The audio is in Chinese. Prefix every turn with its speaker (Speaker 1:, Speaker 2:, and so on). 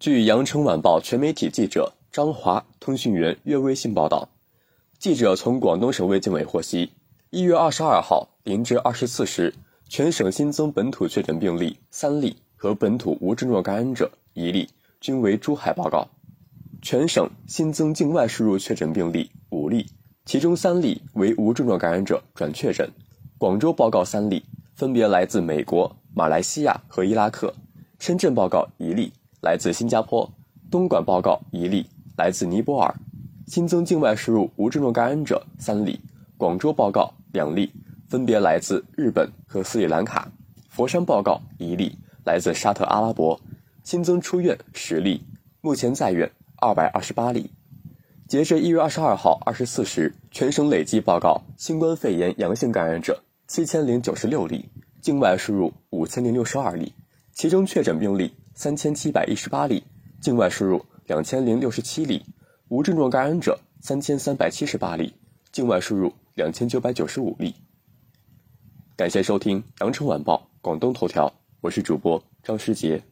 Speaker 1: 据羊城晚报全媒体记者张华、通讯员岳微信报道，记者从广东省卫健委获悉，一月二十二号零至二十四时，全省新增本土确诊病例三例和本土无症状感染者一例，均为珠海报告。全省新增境外输入确诊病例五例，其中三例为无症状感染者转确诊。广州报告三例，分别来自美国、马来西亚和伊拉克；深圳报告一例。来自新加坡，东莞报告一例，来自尼泊尔；新增境外输入无症状感染者三例，广州报告两例，分别来自日本和斯里兰卡；佛山报告一例，来自沙特阿拉伯；新增出院十例，目前在院二百二十八例。截至一月二十二号二十四时，全省累计报告新冠肺炎阳性感染者七千零九十六例，境外输入五千零六十二例，其中确诊病例。三千七百一十八例，境外输入两千零六十七例，无症状感染者三千三百七十八例，境外输入两千九百九十五例。感谢收听《羊城晚报广东头条》，我是主播张诗杰。